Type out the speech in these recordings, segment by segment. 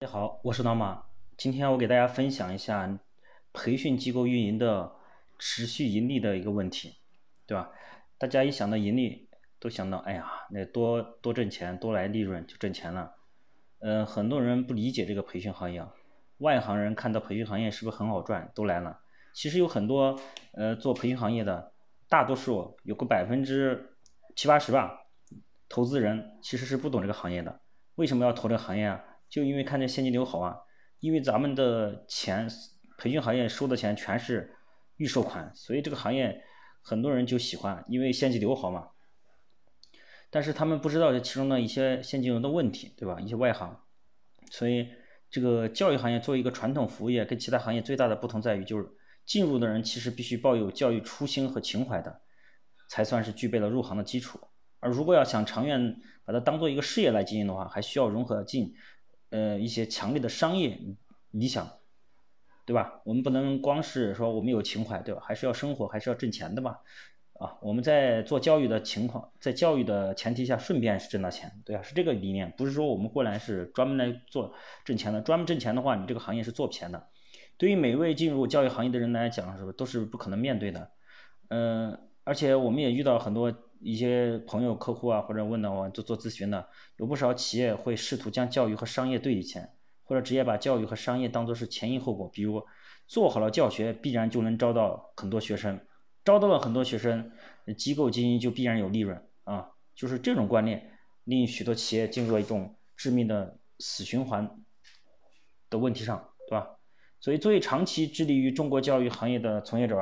大家好，我是老马。今天我给大家分享一下培训机构运营的持续盈利的一个问题，对吧？大家一想到盈利，都想到哎呀，那多多挣钱，多来利润就挣钱了。嗯，很多人不理解这个培训行业，外行人看到培训行业是不是很好赚，都来了。其实有很多呃做培训行业的，大多数有个百分之七八十吧，投资人其实是不懂这个行业的。为什么要投这个行业啊？就因为看见现金流好啊，因为咱们的钱，培训行业收的钱全是预售款，所以这个行业很多人就喜欢，因为现金流好嘛。但是他们不知道这其中的一些现金流的问题，对吧？一些外行，所以这个教育行业作为一个传统服务业，跟其他行业最大的不同在于，就是进入的人其实必须抱有教育初心和情怀的，才算是具备了入行的基础。而如果要想长远把它当做一个事业来经营的话，还需要融合进。呃，一些强烈的商业理想，对吧？我们不能光是说我们有情怀，对吧？还是要生活，还是要挣钱的嘛。啊，我们在做教育的情况，在教育的前提下，顺便是挣到钱，对啊？是这个理念，不是说我们过来是专门来做挣钱的。专门挣钱的话，你这个行业是做不钱的。对于每位进入教育行业的人来讲，是不都是不可能面对的？嗯，而且我们也遇到很多。一些朋友、客户啊，或者问到我做做咨询的，有不少企业会试图将教育和商业对立起来，或者直接把教育和商业当做是前因后果。比如做好了教学，必然就能招到很多学生，招到了很多学生，机构经营就必然有利润啊。就是这种观念，令许多企业进入了一种致命的死循环的问题上，对吧？所以，作为长期致力于中国教育行业的从业者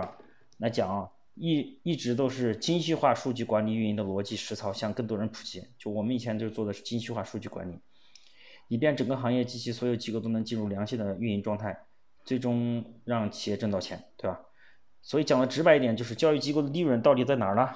来讲啊。一一直都是精细化数据管理运营的逻辑实操向更多人普及。就我们以前就做的是精细化数据管理，以便整个行业及其所有机构都能进入良性的运营状态，最终让企业挣到钱，对吧？所以讲的直白一点，就是教育机构的利润到底在哪儿呢？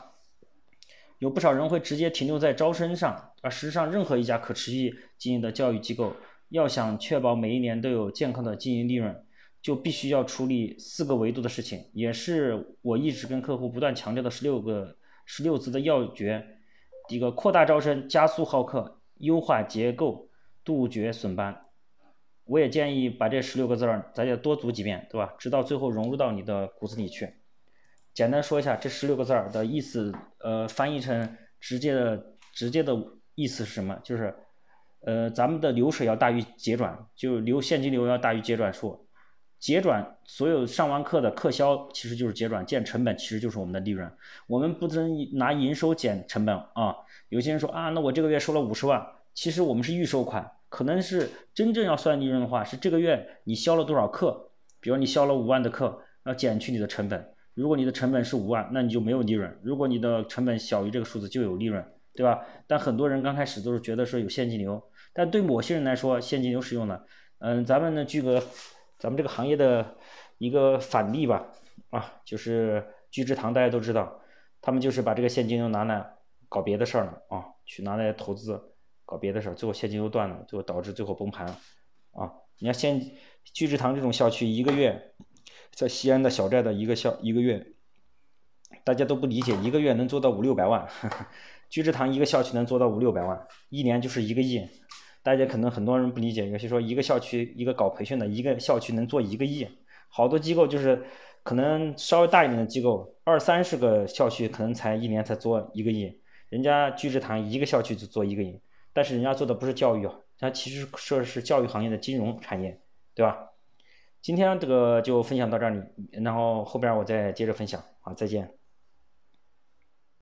有不少人会直接停留在招生上，而事实上，任何一家可持续经营的教育机构，要想确保每一年都有健康的经营利润。就必须要处理四个维度的事情，也是我一直跟客户不断强调的十六个十六字的要诀。一个，扩大招生，加速好课，优化结构，杜绝损班。我也建议把这十六个字儿，咱也多读几遍，对吧？直到最后融入到你的骨子里去。简单说一下这十六个字儿的意思，呃，翻译成直接的直接的意思是什么？就是，呃，咱们的流水要大于结转，就流现金流要大于结转数。结转所有上完课的课销其实就是结转减成本，其实就是我们的利润。我们不能拿营收减成本啊。有些人说啊，那我这个月收了五十万，其实我们是预收款，可能是真正要算利润的话，是这个月你销了多少课。比如你销了五万的课，要减去你的成本。如果你的成本是五万，那你就没有利润；如果你的成本小于这个数字，就有利润，对吧？但很多人刚开始都是觉得说有现金流，但对某些人来说，现金流是用的。嗯，咱们呢举个。咱们这个行业的一个反例吧，啊，就是聚智堂，大家都知道，他们就是把这个现金流拿来搞别的事儿了啊，去拿来投资搞别的事儿，最后现金流断了，最后导致最后崩盘啊。你看现聚智堂这种校区，一个月在西安的小寨的一个校一个月，大家都不理解，一个月能做到五六百万，聚智堂一个校区能做到五六百万，一年就是一个亿。大家可能很多人不理解，有些说一个校区一个搞培训的一个校区能做一个亿，好多机构就是可能稍微大一点的机构，二三十个校区可能才一年才做一个亿，人家聚智堂一个校区就做一个亿，但是人家做的不是教育啊，他其实说的是教育行业的金融产业，对吧？今天这个就分享到这里，然后后边我再接着分享，好，再见。